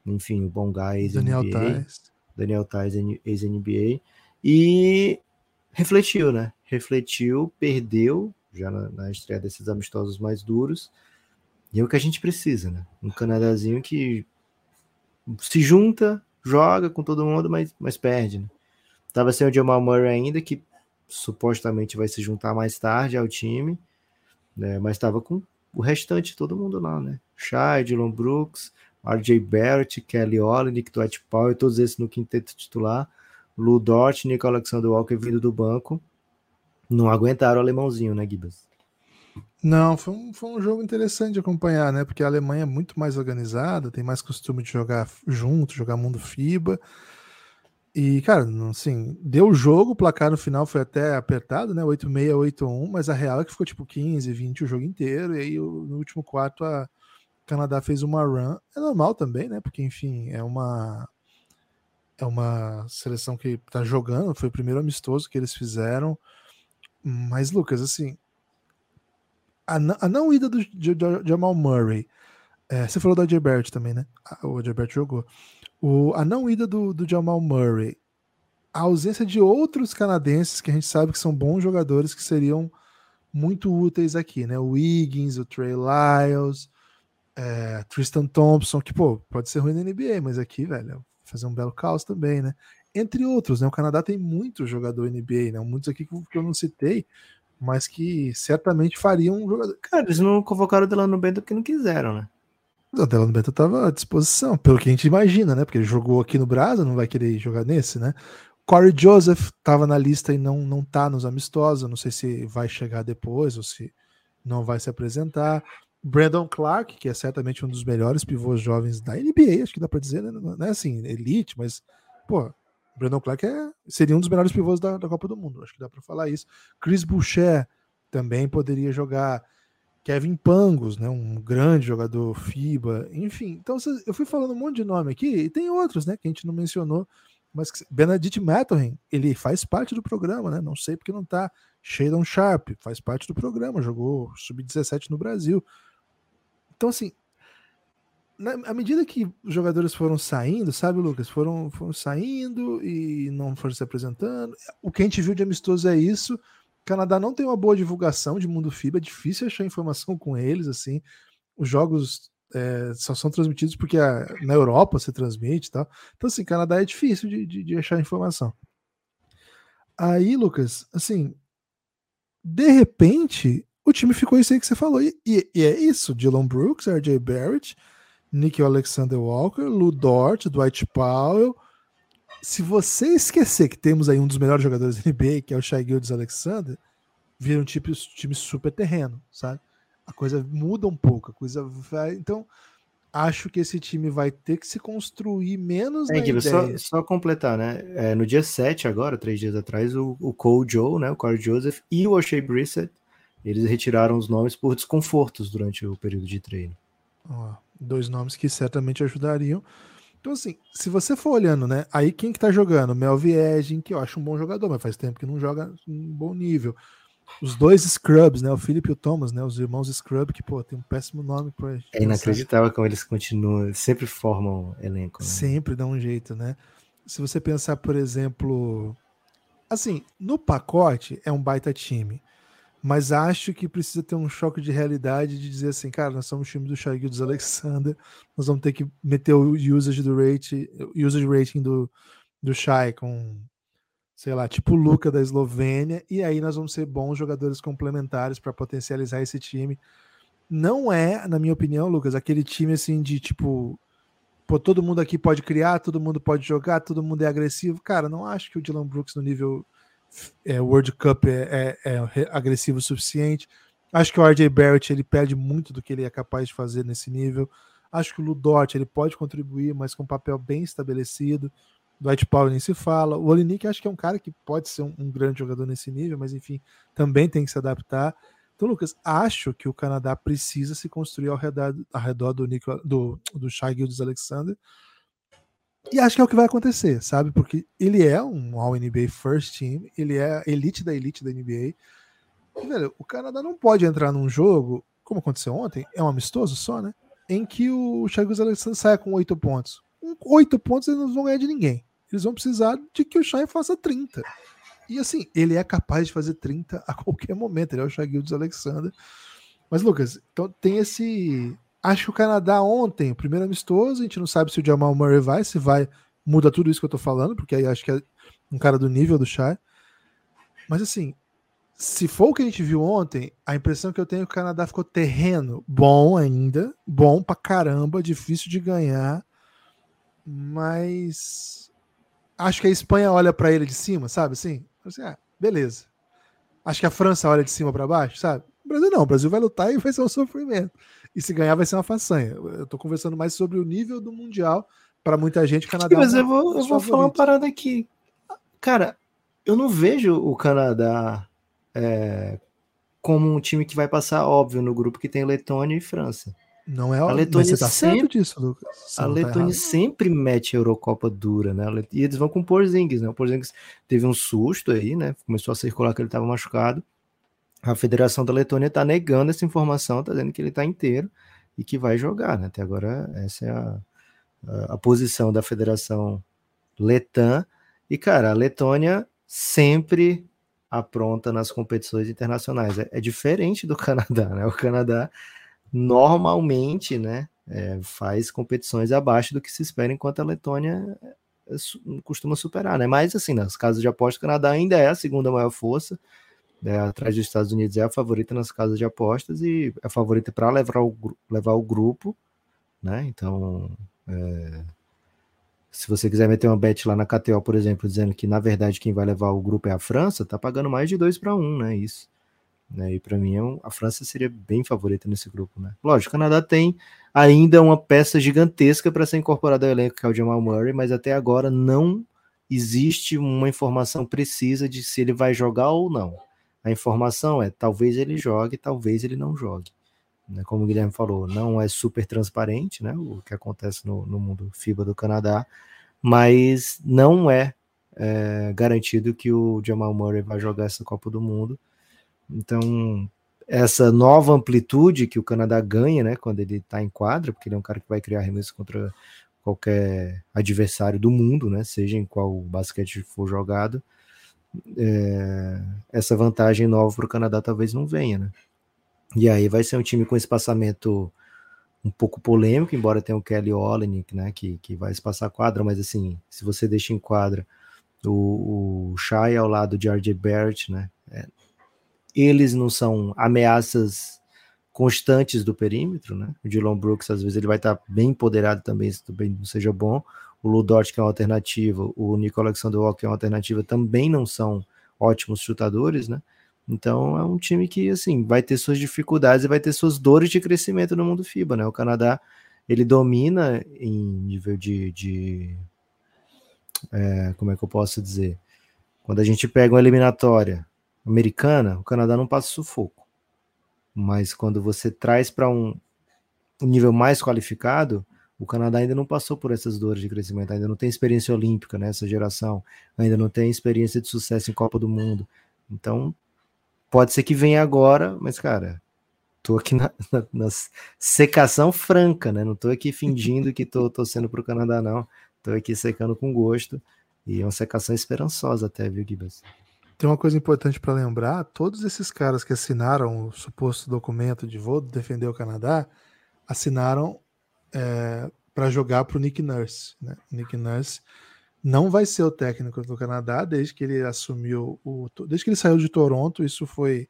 enfim, o Bongai, ex-NBA. Daniel Tais. Daniel Tais, ex-NBA. E refletiu, né? Refletiu, perdeu, já na, na estreia desses amistosos mais duros. E é o que a gente precisa, né? Um Canadazinho que se junta, joga com todo mundo, mas, mas perde. Né? Tava sem o Jamal Murray ainda, que supostamente vai se juntar mais tarde ao time, né? mas estava com o restante, todo mundo lá, né? Shai, Dylan Brooks, RJ Barrett, Kelly Olynyk, Dwight Powell, todos esses no quinteto titular. Lu Dort, Nico Alexander Walker vindo do banco. Não aguentaram o alemãozinho, né, Gibas? Não, foi um, foi um jogo interessante de acompanhar, né? Porque a Alemanha é muito mais organizada, tem mais costume de jogar junto, jogar mundo FIBA. E, cara, assim, deu o jogo, o placar no final foi até apertado, né? 8-6, 8-1, mas a real é que ficou tipo 15, 20 o jogo inteiro, e aí no último quarto a Canadá fez uma run. É normal também, né? Porque, enfim, é uma é uma seleção que tá jogando, foi o primeiro amistoso que eles fizeram. Mas, Lucas, assim, a, a não ida do Jamal Murray. É, você falou J. Barrett também, né? O. Barrett jogou. O, a não ida do, do Jamal Murray. A ausência de outros canadenses que a gente sabe que são bons jogadores que seriam muito úteis aqui, né? O Wiggins, o Trey Lyles, é, Tristan Thompson, que, pô, pode ser ruim na NBA, mas aqui, velho, fazer um belo caos também, né? Entre outros, né? O Canadá tem muito jogador NBA, né? Muitos aqui que eu não citei, mas que certamente fariam um jogador. Cara, eles não convocaram o Delano Bento porque não quiseram, né? O Delano Bento estava à disposição, pelo que a gente imagina, né? Porque ele jogou aqui no Brasa, não vai querer jogar nesse, né? Corey Joseph estava na lista e não não tá nos amistosos, não sei se vai chegar depois ou se não vai se apresentar. Brandon Clark, que é certamente um dos melhores pivôs jovens da NBA, acho que dá para dizer, né? Não é assim, elite, mas, pô, Brandon Clark é, seria um dos melhores pivôs da, da Copa do Mundo, acho que dá para falar isso. Chris Boucher também poderia jogar. Kevin Pangos, né, um grande jogador FIBA, enfim. Então eu fui falando um monte de nome aqui e tem outros, né, que a gente não mencionou, mas Benedict Mathurin, ele faz parte do programa, né? Não sei porque não tá. Shadon Sharp faz parte do programa, jogou sub-17 no Brasil. Então assim, na, à medida que os jogadores foram saindo, sabe, Lucas? Foram, foram saindo e não foram se apresentando. O que a gente viu de amistoso é isso. O Canadá não tem uma boa divulgação de mundo FIBA, é difícil achar informação com eles, assim. Os jogos é, só são transmitidos porque a, na Europa se transmite e tal. Então, assim, Canadá é difícil de, de, de achar informação. Aí, Lucas, assim, de repente, o time ficou isso aí que você falou. E, e, e é isso: Dylan Brooks, RJ Barrett, Nick Alexander Walker, Lu Dort, Dwight Powell. Se você esquecer que temos aí um dos melhores jogadores da NBA, que é o Shai Gildes Alexander, vira um tipo, time super terreno, sabe? A coisa muda um pouco, a coisa vai. Então, acho que esse time vai ter que se construir menos. É, na só, só, completar, né? É, no dia 7, agora, três dias atrás, o, o Cole Joe, né? O Corey Joseph e o O'Shea Brissett, eles retiraram os nomes por desconfortos durante o período de treino. Oh, Dois nomes que certamente ajudariam. Então, assim, se você for olhando, né? Aí quem que tá jogando? Melviegin, que eu acho um bom jogador, mas faz tempo que não joga um bom nível. Os dois Scrubs, né? O Philip e o Thomas, né? Os irmãos Scrub, que, pô, tem um péssimo nome pra É inacreditável como eles continuam, sempre formam elenco. Né? Sempre dá um jeito, né? Se você pensar, por exemplo, assim, no pacote é um baita time mas acho que precisa ter um choque de realidade de dizer assim, cara, nós somos o time do Shai dos Alexander, nós vamos ter que meter o usage do rate, usage rating do, do Shai com, sei lá, tipo o Luca da Eslovênia, e aí nós vamos ser bons jogadores complementares para potencializar esse time. Não é, na minha opinião, Lucas, aquele time assim de tipo, pô, todo mundo aqui pode criar, todo mundo pode jogar, todo mundo é agressivo. Cara, não acho que o Dylan Brooks no nível é, World Cup é, é, é, agressivo o suficiente. Acho que o RJ Barrett ele perde muito do que ele é capaz de fazer nesse nível. Acho que o Ludort ele pode contribuir, mas com um papel bem estabelecido. Dwight Powell nem se fala. O Olinick acho que é um cara que pode ser um, um, grande jogador nesse nível, mas enfim, também tem que se adaptar. Então, Lucas, acho que o Canadá precisa se construir ao redor, ao redor do, Nicola, do, do Shai Gildes Alexander. E acho que é o que vai acontecer, sabe? Porque ele é um All-NBA First Team, ele é elite da elite da NBA. E, velho, o Canadá não pode entrar num jogo, como aconteceu ontem, é um amistoso só, né? Em que o Gildes Alexander saia com oito pontos. Com oito pontos eles não vão ganhar de ninguém eles vão precisar de que o Shai faça 30. E assim, ele é capaz de fazer 30 a qualquer momento. Ele é o Shai Alexander. Mas, Lucas, então tem esse. Acho que o Canadá ontem, primeiro amistoso, a gente não sabe se o Jamal Murray vai, se vai, muda tudo isso que eu tô falando, porque aí acho que é um cara do nível do Shai. Mas assim, se for o que a gente viu ontem, a impressão que eu tenho é que o Canadá ficou terreno bom ainda, bom pra caramba, difícil de ganhar, mas acho que a Espanha olha para ele de cima, sabe assim? assim ah, beleza. Acho que a França olha de cima para baixo, sabe? O Brasil não, o Brasil vai lutar e vai ser um sofrimento. E se ganhar vai ser uma façanha. Eu tô conversando mais sobre o nível do Mundial. Para muita gente, o Canadá. Sim, mas é eu vou, eu vou falar uma parada aqui. Cara, eu não vejo o Canadá é, como um time que vai passar, óbvio, no grupo que tem Letônia e França. Não é a Letônia tá sempre disso, Lucas. Você a tá Letônia tá sempre mete a Eurocopa dura, né? E eles vão com o Porzingis, né? O Porzingis teve um susto aí, né? Começou a circular que ele estava machucado. A Federação da Letônia está negando essa informação, está dizendo que ele está inteiro e que vai jogar, né? Até agora essa é a, a, a posição da Federação Letã. E cara, a Letônia sempre apronta nas competições internacionais. É, é diferente do *laughs* Canadá, né? O Canadá normalmente, né, é, faz competições abaixo do que se espera, enquanto a Letônia é, costuma superar, né? Mas assim, nas casas de aposta, o Canadá ainda é a segunda maior força, né, atrás dos Estados Unidos é a favorita nas casas de apostas e é a favorita para levar o, levar o grupo, né? Então, é, se você quiser meter uma bet lá na KTO, por exemplo, dizendo que na verdade quem vai levar o grupo é a França, tá pagando mais de 2 para 1, né? Isso. Né? E para mim é a França seria bem favorita nesse grupo, né? Lógico, o Canadá tem ainda uma peça gigantesca para ser incorporada ao elenco, que é o Jamal Murray, mas até agora não existe uma informação precisa de se ele vai jogar ou não. A informação é talvez ele jogue, talvez ele não jogue. Né? Como o Guilherme falou, não é super transparente né? o que acontece no, no mundo FIBA do Canadá, mas não é, é garantido que o Jamal Murray vai jogar essa Copa do Mundo. Então, essa nova amplitude que o Canadá ganha, né, quando ele está em quadra, porque ele é um cara que vai criar arremesso contra qualquer adversário do mundo, né, seja em qual basquete for jogado, é, essa vantagem nova para o Canadá talvez não venha, né. E aí vai ser um time com espaçamento um pouco polêmico, embora tenha o Kelly Olenek, né, que, que vai espaçar a quadra, mas assim, se você deixa em quadra o, o Shai ao lado de RJ Barrett, né, é, eles não são ameaças constantes do perímetro, né? O Dylan Brooks, às vezes, ele vai estar bem empoderado também, se também não seja bom. O Ludort, que é uma alternativa, o Nico Alexander Walker, que é uma alternativa, também não são ótimos chutadores, né? Então é um time que, assim, vai ter suas dificuldades e vai ter suas dores de crescimento no mundo FIBA, né? O Canadá, ele domina em nível de... de é, como é que eu posso dizer? Quando a gente pega uma eliminatória americana, o Canadá não passa sufoco. Mas quando você traz para um, um nível mais qualificado, o Canadá ainda não passou por essas dores de crescimento, ainda não tem experiência olímpica nessa geração, ainda não tem experiência de sucesso em Copa do Mundo. Então, pode ser que venha agora, mas, cara, tô aqui na, *laughs* na, na secação franca, né? Não tô aqui fingindo que tô torcendo pro Canadá, não. Tô aqui secando com gosto. E é uma secação esperançosa até, viu, Gibas? Tem uma coisa importante para lembrar: todos esses caras que assinaram o suposto documento de vou defender o Canadá assinaram é, para jogar para o Nick Nurse. Né? Nick Nurse não vai ser o técnico do Canadá desde que ele assumiu o, desde que ele saiu de Toronto. Isso foi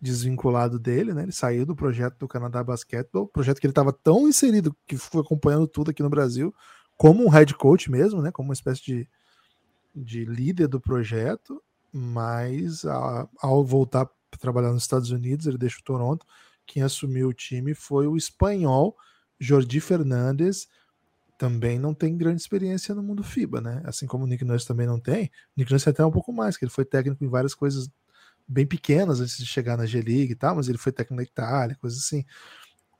desvinculado dele, né? Ele saiu do projeto do Canadá Basketball, projeto que ele estava tão inserido que foi acompanhando tudo aqui no Brasil, como um head coach mesmo, né? Como uma espécie de, de líder do projeto mas a, ao voltar para trabalhar nos Estados Unidos, ele deixa o Toronto. Quem assumiu o time foi o espanhol Jordi Fernandes, também não tem grande experiência no mundo FIBA, né? Assim como o Nick Nurse também não tem. O Nick Nurse até um pouco mais, que ele foi técnico em várias coisas bem pequenas antes de chegar na G-League e tal, mas ele foi técnico na Itália, coisas assim.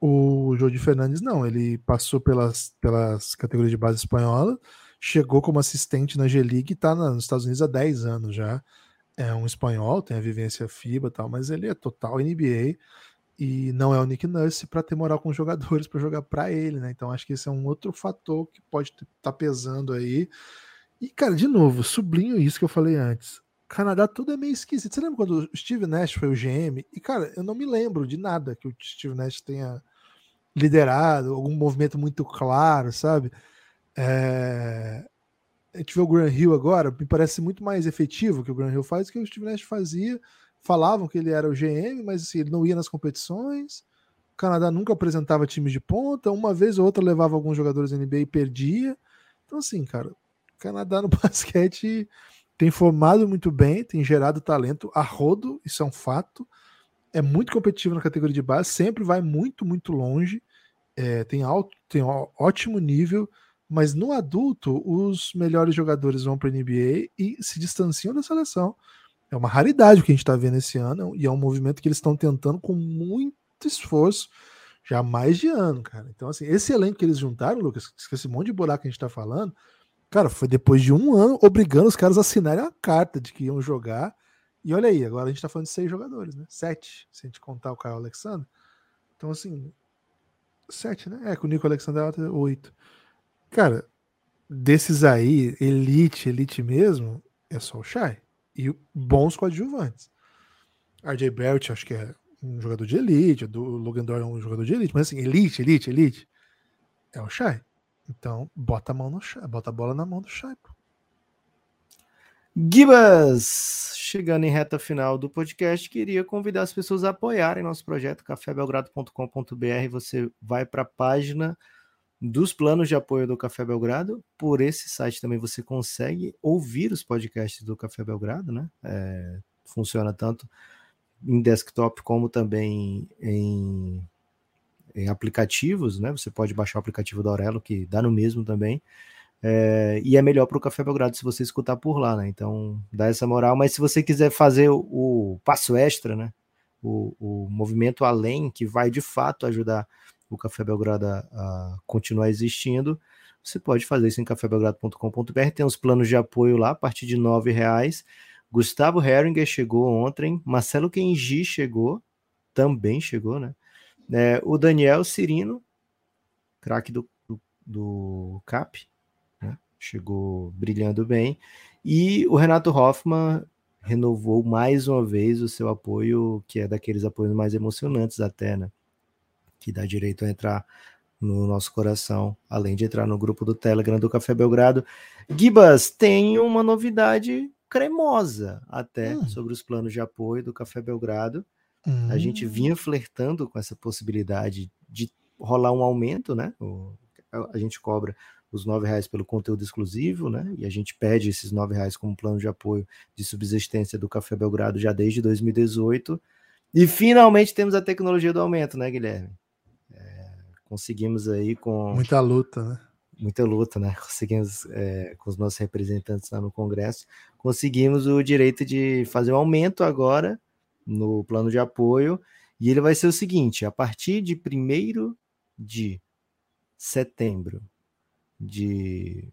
O Jordi Fernandes não, ele passou pelas, pelas categorias de base espanhola, chegou como assistente na G-League e está nos Estados Unidos há 10 anos já. É um espanhol, tem a vivência FIBA e tal, mas ele é total NBA e não é o Nick Nurse para ter moral com os jogadores *laughs* para jogar para ele, né? Então acho que esse é um outro fator que pode estar tá pesando aí. E cara, de novo, sublinho isso que eu falei antes. Canadá tudo é meio esquisito. Você lembra quando o Steve Nash foi o GM? E cara, eu não me lembro de nada que o Steve Nash tenha liderado, algum movimento muito claro, sabe? É... A gente vê o Graham Hill agora, me parece muito mais efetivo que o Graham Hill faz do que o Steve Nash fazia falavam que ele era o GM, mas assim, ele não ia nas competições. O Canadá nunca apresentava times de ponta, uma vez ou outra levava alguns jogadores NBA e perdia. Então, assim, cara, o Canadá no *laughs* basquete tem formado muito bem, tem gerado talento a rodo, isso é um fato. É muito competitivo na categoria de base, sempre vai muito, muito longe. É, tem alto, tem ótimo nível, mas no adulto os melhores jogadores vão para a NBA e se distanciam da seleção. É uma raridade o que a gente está vendo esse ano e é um movimento que eles estão tentando com muito esforço já há mais de ano, cara. Então, assim, esse elenco que eles juntaram, Lucas, esse monte de buraco que a gente está falando, cara, foi depois de um ano obrigando os caras a assinarem a carta de que iam jogar. E olha aí, agora a gente está falando de seis jogadores, né? Sete, se a gente contar o Caio Alexander. Então, assim, sete, né? É, com o Nico Alexander é oito. Cara, desses aí, elite, elite mesmo, é só o Shai e bons coadjuvantes. RJ Barrett, acho que é um jogador de elite, o Logan Dor é um jogador de elite, mas assim, elite, elite, elite, é o Shai. Então, bota a mão no Shai, bota a bola na mão do Shai. Pô. Gibas, chegando em reta final do podcast, queria convidar as pessoas a apoiarem nosso projeto cafébelgrado.com.br. Você vai para a página dos planos de apoio do Café Belgrado. Por esse site também você consegue ouvir os podcasts do Café Belgrado, né? É, funciona tanto em desktop como também em, em, aplicativos, né? Você pode baixar o aplicativo da Aurelo, que dá no mesmo também. É, e é melhor para o Café Belgrado se você escutar por lá, né? Então dá essa moral. Mas se você quiser fazer o, o passo extra, né? O, o movimento além, que vai de fato ajudar o Café Belgrado a, a continuar existindo, você pode fazer isso em cafébelgrado.com.br. Tem os planos de apoio lá, a partir de R$ reais. Gustavo Heringer chegou ontem, Marcelo Kenji chegou, também chegou, né? É, o Daniel Cirino, craque do, do, do, CAP, né? chegou brilhando bem. E o Renato Hoffman renovou mais uma vez o seu apoio, que é daqueles apoios mais emocionantes até, né? Que dá direito a entrar no nosso coração, além de entrar no grupo do Telegram do Café Belgrado. Gibas, tem uma novidade cremosa até hum. sobre os planos de apoio do Café Belgrado. Hum. A gente hum. vinha flertando com essa possibilidade de rolar um aumento, né? A gente cobra os nove reais pelo conteúdo exclusivo, né? E a gente pede esses nove reais como plano de apoio de subsistência do Café Belgrado já desde 2018. E finalmente temos a tecnologia do aumento, né, Guilherme? Conseguimos aí com. Muita luta, né? Muita luta, né? Conseguimos, é, com os nossos representantes lá no Congresso, conseguimos o direito de fazer um aumento agora no plano de apoio. E ele vai ser o seguinte: a partir de 1 de setembro de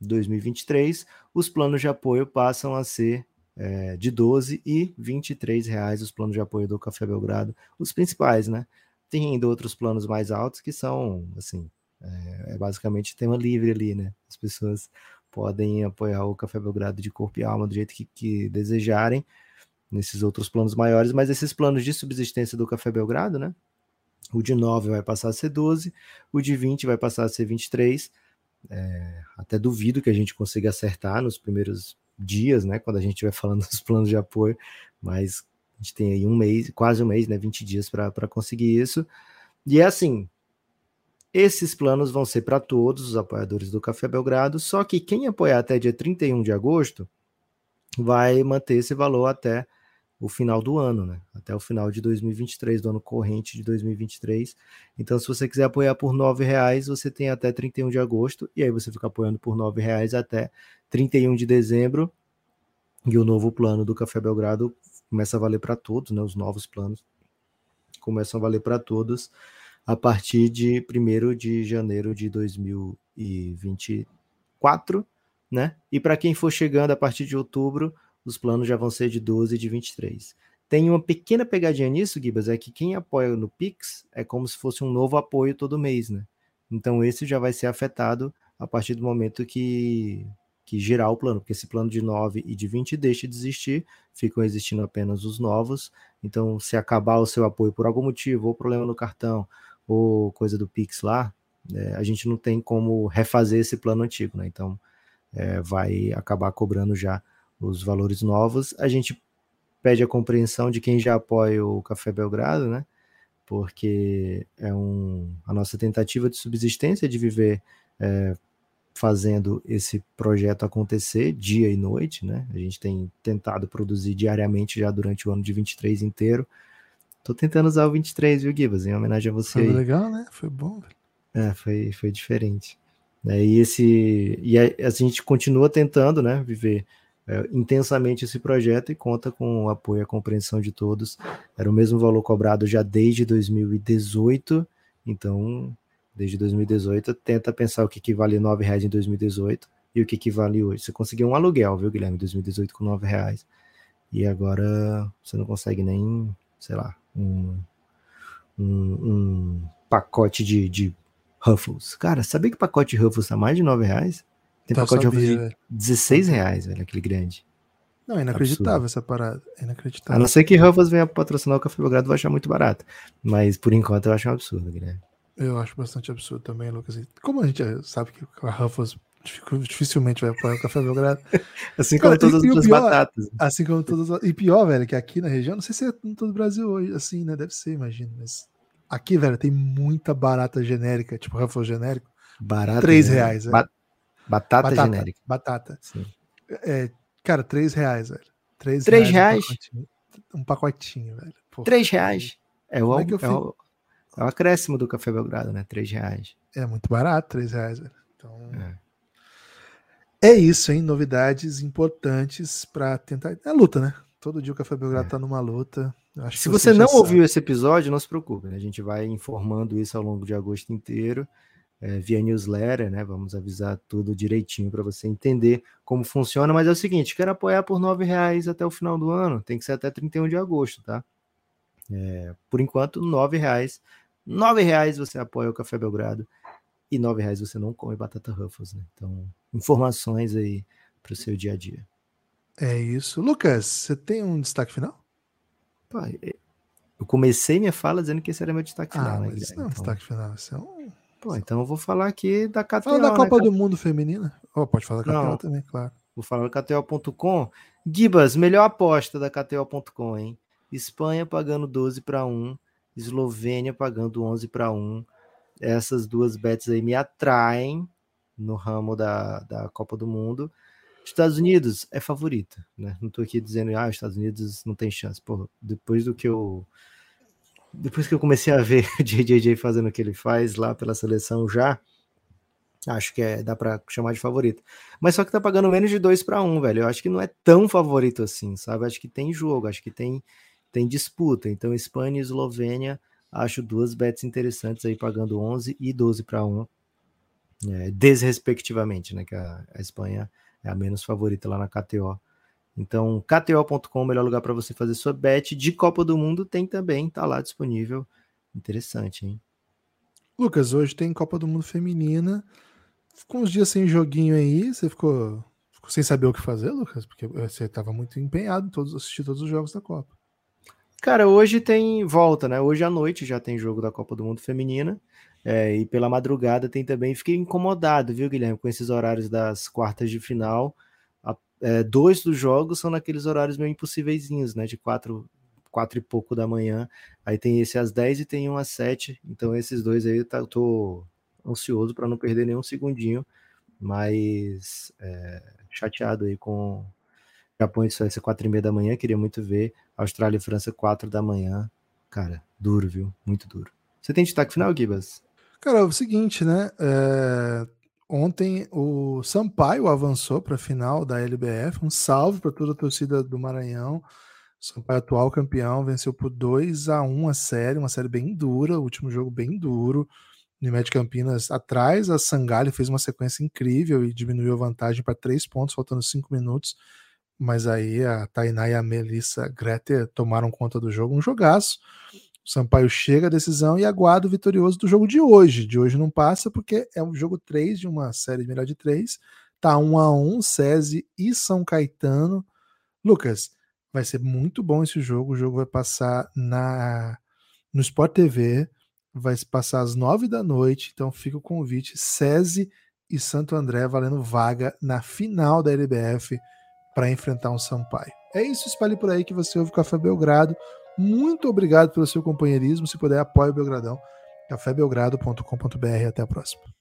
2023, os planos de apoio passam a ser é, de 12 e 23 reais os planos de apoio do Café Belgrado, os principais, né? Tem ainda outros planos mais altos que são, assim, é, é basicamente tema livre ali, né? As pessoas podem apoiar o Café Belgrado de corpo e alma do jeito que, que desejarem nesses outros planos maiores, mas esses planos de subsistência do Café Belgrado, né? O de 9 vai passar a ser 12, o de 20 vai passar a ser 23. É, até duvido que a gente consiga acertar nos primeiros dias, né? Quando a gente vai falando *laughs* dos planos de apoio, mas a gente tem aí um mês, quase um mês, né? 20 dias para conseguir isso. E é assim: esses planos vão ser para todos os apoiadores do Café Belgrado, só que quem apoiar até dia 31 de agosto vai manter esse valor até o final do ano, né? Até o final de 2023, do ano corrente de 2023. Então, se você quiser apoiar por R$ reais, você tem até 31 de agosto, e aí você fica apoiando por R$ reais até 31 de dezembro. E o novo plano do Café Belgrado começa a valer para todos, né? Os novos planos começam a valer para todos a partir de 1 de janeiro de 2024, né? E para quem for chegando a partir de outubro, os planos já vão ser de 12 e de 23. Tem uma pequena pegadinha nisso, Gibas, é que quem apoia no Pix é como se fosse um novo apoio todo mês, né? Então esse já vai ser afetado a partir do momento que, que girar o plano, porque esse plano de 9 e de 20 deixa de existir, ficam existindo apenas os novos. Então, se acabar o seu apoio por algum motivo, ou problema no cartão, ou coisa do Pix lá, é, a gente não tem como refazer esse plano antigo, né? Então, é, vai acabar cobrando já os valores novos. A gente pede a compreensão de quem já apoia o Café Belgrado, né? Porque é um, a nossa tentativa de subsistência de viver é, fazendo esse projeto acontecer dia e noite, né? A gente tem tentado produzir diariamente já durante o ano de 23 inteiro. Tô tentando usar o 23, viu, Gibas? Em homenagem a você. Foi aí. legal, né? Foi bom. É, foi, foi diferente. É, e esse e a, a, gente continua tentando, né, viver é, intensamente esse projeto e conta com o apoio e a compreensão de todos. Era o mesmo valor cobrado já desde 2018, então desde 2018 tenta pensar o que, que vale R$ reais em 2018 e o que, que vale hoje. Você conseguiu um aluguel, viu, Guilherme, em 2018 com R$ reais e agora você não consegue nem, sei lá, um, um, um pacote de, de Ruffles. Cara, sabia que o pacote de Ruffles tá mais de 9 reais? Tem tá, pacote sabia, de Ruffles de 16 reais, velho, aquele grande. Não, é inacreditável Absurdo. essa parada. É inacreditável. A não ser que Ruffles venha patrocinar o Café Belgrado, vai achar muito barato. Mas por enquanto eu acho um absurdo, Guilherme. Eu acho bastante absurdo também, Lucas. Como a gente sabe que a Ruffles dificilmente vai apoiar o Café Belgrado. *laughs* assim como Cara, todas as outras batatas. Assim como todas E pior, velho, que aqui na região, não sei se é em todo o Brasil hoje, assim, né? Deve ser, imagino. Mas aqui, velho, tem muita barata genérica, tipo Ruffles genérico. Barata. 3 reais, velho. Batata, batata genérica. Batata. Sim. É, cara, 3 reais, velho. 3, 3 reais? Um pacotinho, um pacotinho velho. Porra. 3 reais. É o, é, é, o, é o acréscimo do Café Belgrado, né? 3 reais. É muito barato, 3 reais, velho. Então. É. é isso, hein? Novidades importantes para tentar. É luta, né? Todo dia o Café Belgrado é. tá numa luta. se você, você não ouviu esse episódio, não se preocupe, né? A gente vai informando isso ao longo de agosto inteiro é, via newsletter, né? Vamos avisar tudo direitinho para você entender como funciona. Mas é o seguinte: quero apoiar por R$ reais até o final do ano, tem que ser até 31 de agosto, tá? É, por enquanto, R$ reais. R$ reais você apoia o Café Belgrado e R$ reais você não come batata Ruffles, né? Então, informações aí para o seu dia a dia. É isso. Lucas, você tem um destaque final? Pai, eu comecei minha fala dizendo que esse era meu destaque ah, final. Né, isso não é um então... destaque final, isso é um Pô, então eu vou falar aqui da KTO. Fala da Copa né, do Mundo Feminina. Oh, pode falar da KTO também, claro. Vou falar da KTO.com. Gibas, melhor aposta da KTO.com, hein? Espanha pagando 12 para 1, Eslovênia pagando 11 para 1. Essas duas bets aí me atraem no ramo da, da Copa do Mundo. Estados Unidos é favorita, né? Não tô aqui dizendo, ah, os Estados Unidos não tem chance. Porra, depois do que eu depois que eu comecei a ver *laughs* o JJJ fazendo o que ele faz lá pela seleção já, acho que é, dá para chamar de favorito. Mas só que tá pagando menos de 2 para 1, velho. Eu acho que não é tão favorito assim, sabe? Acho que tem jogo, acho que tem, tem disputa. Então, Espanha e Eslovênia, acho duas bets interessantes aí, pagando 11 e 12 para 1, é, desrespectivamente, né? Que a, a Espanha é a menos favorita lá na KTO. Então, KTO.com, melhor lugar para você fazer sua bet de Copa do Mundo, tem também, tá lá disponível. Interessante, hein? Lucas, hoje tem Copa do Mundo Feminina. Ficou uns dias sem joguinho aí, você ficou, ficou sem saber o que fazer, Lucas? Porque você estava muito empenhado em todos, assistir todos os jogos da Copa. Cara, hoje tem volta, né? Hoje à noite já tem jogo da Copa do Mundo Feminina. É, e pela madrugada tem também. Fiquei incomodado, viu, Guilherme, com esses horários das quartas de final é, dois dos jogos são naqueles horários meio impossíveis, né? De quatro, quatro e pouco da manhã. Aí tem esse às 10 e tem um às 7. Então esses dois aí eu tô ansioso para não perder nenhum segundinho, mas é, chateado aí com Japão e Suécia, 4 e meia da manhã. Queria muito ver. Austrália e França, 4 da manhã. Cara, duro, viu? Muito duro. Você tem destaque final, Gibas? Cara, é o seguinte, né? É... Ontem o Sampaio avançou para a final da LBF. Um salve para toda a torcida do Maranhão. O Sampaio, atual campeão, venceu por 2 a 1 a série, uma série bem dura, o último jogo bem duro. Unimed Campinas atrás, a Sangalho fez uma sequência incrível e diminuiu a vantagem para três pontos, faltando cinco minutos. Mas aí a Tainá e a Melissa Greter tomaram conta do jogo, um jogaço. O Sampaio chega à decisão e aguarda o vitorioso do jogo de hoje. De hoje não passa porque é um jogo 3 de uma série de melhor de três. Tá 1 a 1 SESI e São Caetano. Lucas, vai ser muito bom esse jogo. O jogo vai passar na no Sport TV vai passar às nove da noite, então fica o convite, SESI e Santo André valendo vaga na final da LBF para enfrentar um Sampaio. É isso, espalhe por aí que você ouve o Café Belgrado. Muito obrigado pelo seu companheirismo. Se puder, apoie o Belgradão. cafébelgrado.com.br. Até a próxima.